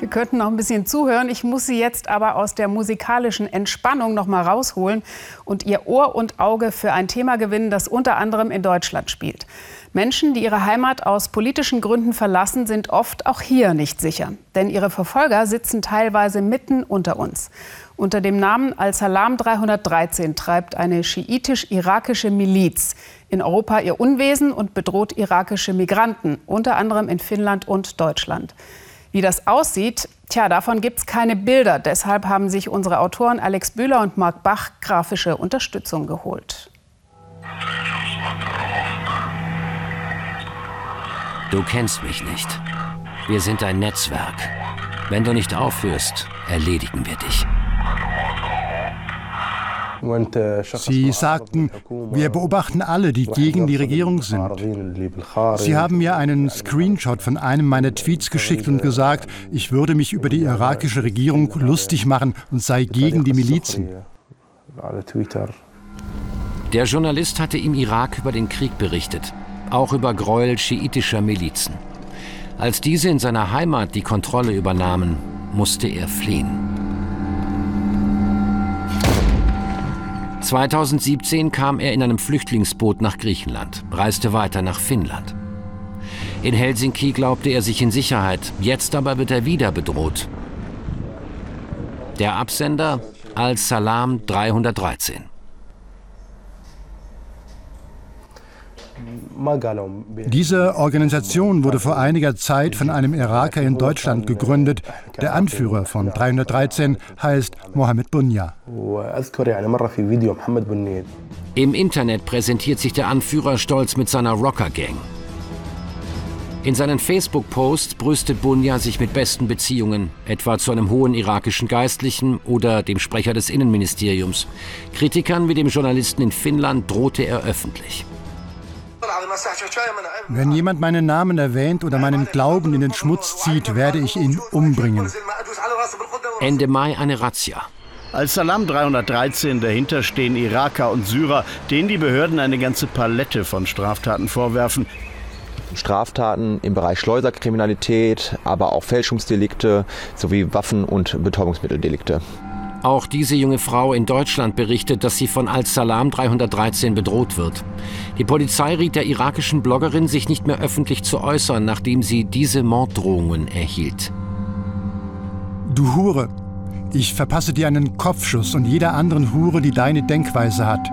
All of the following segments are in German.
Wir könnten noch ein bisschen zuhören. Ich muss Sie jetzt aber aus der musikalischen Entspannung noch mal rausholen und Ihr Ohr und Auge für ein Thema gewinnen, das unter anderem in Deutschland spielt. Menschen, die ihre Heimat aus politischen Gründen verlassen, sind oft auch hier nicht sicher. Denn ihre Verfolger sitzen teilweise mitten unter uns. Unter dem Namen Al-Salam 313 treibt eine schiitisch-irakische Miliz in Europa ihr Unwesen und bedroht irakische Migranten, unter anderem in Finnland und Deutschland. Wie das aussieht, tja, davon gibt es keine Bilder. Deshalb haben sich unsere Autoren Alex Bühler und Marc Bach grafische Unterstützung geholt. Du kennst mich nicht. Wir sind ein Netzwerk. Wenn du nicht aufhörst, erledigen wir dich. Sie sagten, wir beobachten alle, die gegen die Regierung sind. Sie haben mir einen Screenshot von einem meiner Tweets geschickt und gesagt, ich würde mich über die irakische Regierung lustig machen und sei gegen die Milizen. Der Journalist hatte im Irak über den Krieg berichtet, auch über Gräuel schiitischer Milizen. Als diese in seiner Heimat die Kontrolle übernahmen, musste er fliehen. 2017 kam er in einem Flüchtlingsboot nach Griechenland, reiste weiter nach Finnland. In Helsinki glaubte er sich in Sicherheit, jetzt aber wird er wieder bedroht. Der Absender Al-Salam 313. Diese Organisation wurde vor einiger Zeit von einem Iraker in Deutschland gegründet. Der Anführer von 313 heißt Mohammed Bunya. Im Internet präsentiert sich der Anführer stolz mit seiner Rocker-Gang. In seinen Facebook-Posts brüstet Bunya sich mit besten Beziehungen, etwa zu einem hohen irakischen Geistlichen oder dem Sprecher des Innenministeriums. Kritikern wie dem Journalisten in Finnland drohte er öffentlich. Wenn jemand meinen Namen erwähnt oder meinen Glauben in den Schmutz zieht, werde ich ihn umbringen. Ende Mai eine Razzia. Als Salam 313 dahinter stehen Iraker und Syrer, denen die Behörden eine ganze Palette von Straftaten vorwerfen. Straftaten im Bereich Schleuserkriminalität, aber auch Fälschungsdelikte sowie Waffen- und Betäubungsmitteldelikte. Auch diese junge Frau in Deutschland berichtet, dass sie von Al-Salam 313 bedroht wird. Die Polizei riet der irakischen Bloggerin, sich nicht mehr öffentlich zu äußern, nachdem sie diese Morddrohungen erhielt. Du Hure, ich verpasse dir einen Kopfschuss und jeder anderen Hure, die deine Denkweise hat.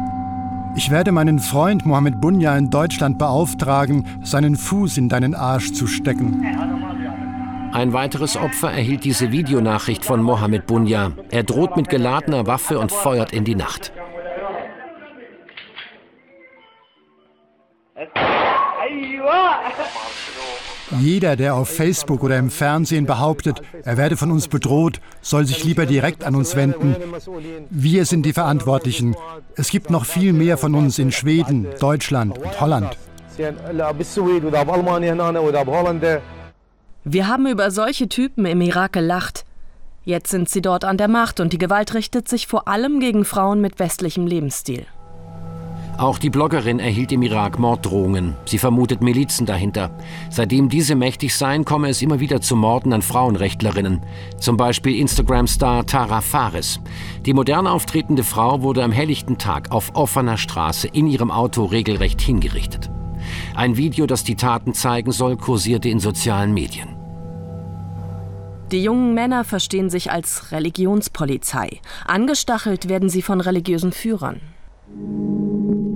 Ich werde meinen Freund Mohammed Bunya in Deutschland beauftragen, seinen Fuß in deinen Arsch zu stecken. Ein weiteres Opfer erhielt diese Videonachricht von Mohammed Bunya. Er droht mit geladener Waffe und feuert in die Nacht. Jeder, der auf Facebook oder im Fernsehen behauptet, er werde von uns bedroht, soll sich lieber direkt an uns wenden. Wir sind die Verantwortlichen. Es gibt noch viel mehr von uns in Schweden, Deutschland und Holland. Wir haben über solche Typen im Irak gelacht. Jetzt sind sie dort an der Macht und die Gewalt richtet sich vor allem gegen Frauen mit westlichem Lebensstil. Auch die Bloggerin erhielt im Irak Morddrohungen. Sie vermutet Milizen dahinter. Seitdem diese mächtig seien, komme es immer wieder zu Morden an Frauenrechtlerinnen. Zum Beispiel Instagram-Star Tara Fares. Die modern auftretende Frau wurde am helllichten Tag auf offener Straße in ihrem Auto regelrecht hingerichtet. Ein Video, das die Taten zeigen soll, kursierte in sozialen Medien. Die jungen Männer verstehen sich als Religionspolizei. Angestachelt werden sie von religiösen Führern.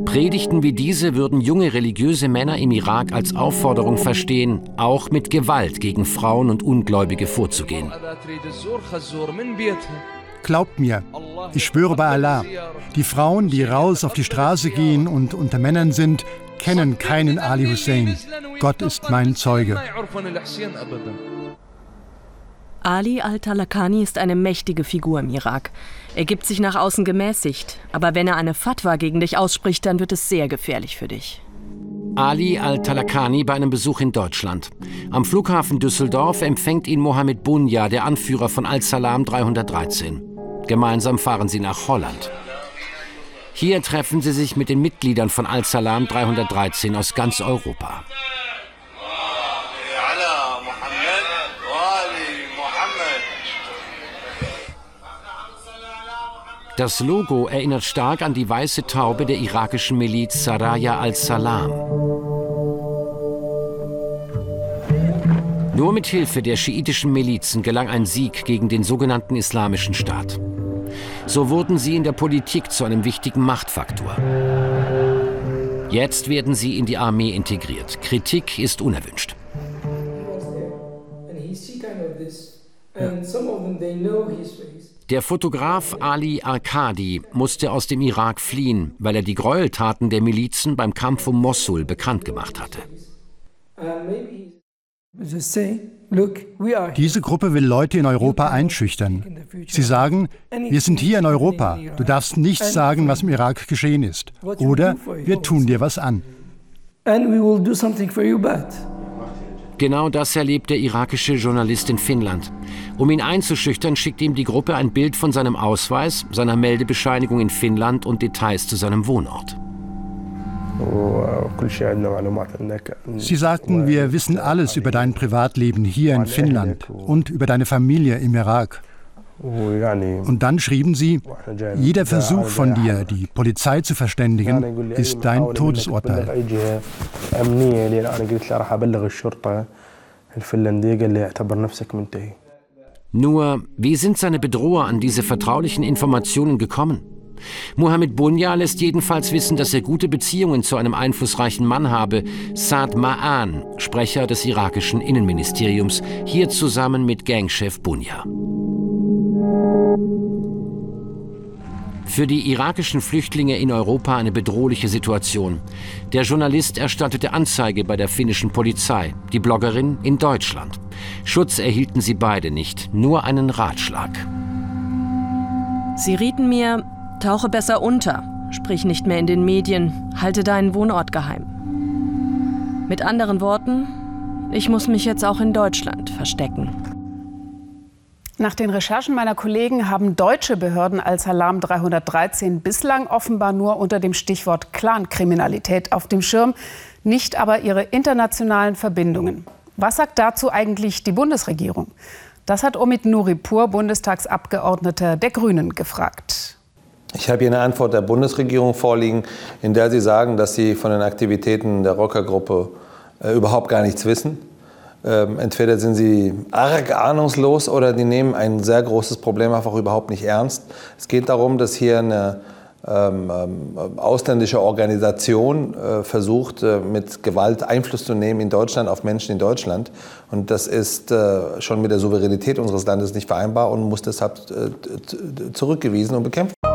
Predigten wie diese würden junge religiöse Männer im Irak als Aufforderung verstehen, auch mit Gewalt gegen Frauen und Ungläubige vorzugehen. Glaubt mir, ich schwöre bei Allah, die Frauen, die raus auf die Straße gehen und unter Männern sind, kennen keinen Ali Hussein. Gott ist mein Zeuge. Ali al-Talakani ist eine mächtige Figur im Irak. Er gibt sich nach außen gemäßigt, aber wenn er eine Fatwa gegen dich ausspricht, dann wird es sehr gefährlich für dich. Ali al-Talakani bei einem Besuch in Deutschland. Am Flughafen Düsseldorf empfängt ihn Mohammed Bunya, der Anführer von Al-Salam 313. Gemeinsam fahren sie nach Holland. Hier treffen sie sich mit den Mitgliedern von Al-Salam 313 aus ganz Europa. Das Logo erinnert stark an die weiße Taube der irakischen Miliz Saraya al-Salam. Nur mit Hilfe der schiitischen Milizen gelang ein Sieg gegen den sogenannten Islamischen Staat. So wurden sie in der Politik zu einem wichtigen Machtfaktor. Jetzt werden sie in die Armee integriert. Kritik ist unerwünscht. Der Fotograf Ali Arkadi musste aus dem Irak fliehen, weil er die Gräueltaten der Milizen beim Kampf um Mossul bekannt gemacht hatte. Diese Gruppe will Leute in Europa einschüchtern. Sie sagen, wir sind hier in Europa, du darfst nicht sagen, was im Irak geschehen ist. Oder wir tun dir was an. Genau das erlebt der irakische Journalist in Finnland. Um ihn einzuschüchtern, schickt ihm die Gruppe ein Bild von seinem Ausweis, seiner Meldebescheinigung in Finnland und Details zu seinem Wohnort. Sie sagten, wir wissen alles über dein Privatleben hier in Finnland und über deine Familie im Irak. Und dann schrieben sie, jeder Versuch von dir, die Polizei zu verständigen, ist dein Todesurteil. Nur, wie sind seine Bedroher an diese vertraulichen Informationen gekommen? Mohammed Bunya lässt jedenfalls wissen, dass er gute Beziehungen zu einem einflussreichen Mann habe, Saad Ma'an, Sprecher des irakischen Innenministeriums, hier zusammen mit Gangchef Bunya. Für die irakischen Flüchtlinge in Europa eine bedrohliche Situation. Der Journalist erstattete Anzeige bei der finnischen Polizei, die Bloggerin in Deutschland. Schutz erhielten sie beide nicht, nur einen Ratschlag. Sie rieten mir, Tauche besser unter, sprich nicht mehr in den Medien, halte deinen Wohnort geheim. Mit anderen Worten, ich muss mich jetzt auch in Deutschland verstecken. Nach den Recherchen meiner Kollegen haben deutsche Behörden Al-Salam 313 bislang offenbar nur unter dem Stichwort Clankriminalität auf dem Schirm, nicht aber ihre internationalen Verbindungen. Was sagt dazu eigentlich die Bundesregierung? Das hat Omid Nuripur, Bundestagsabgeordneter der Grünen, gefragt. Ich habe hier eine Antwort der Bundesregierung vorliegen, in der Sie sagen, dass Sie von den Aktivitäten der Rockergruppe äh, überhaupt gar nichts wissen. Ähm, entweder sind Sie arg ahnungslos oder die nehmen ein sehr großes Problem einfach überhaupt nicht ernst. Es geht darum, dass hier eine ähm, ähm, ausländische Organisation äh, versucht, äh, mit Gewalt Einfluss zu nehmen in Deutschland auf Menschen in Deutschland. Und das ist äh, schon mit der Souveränität unseres Landes nicht vereinbar und muss deshalb äh, zurückgewiesen und bekämpft werden.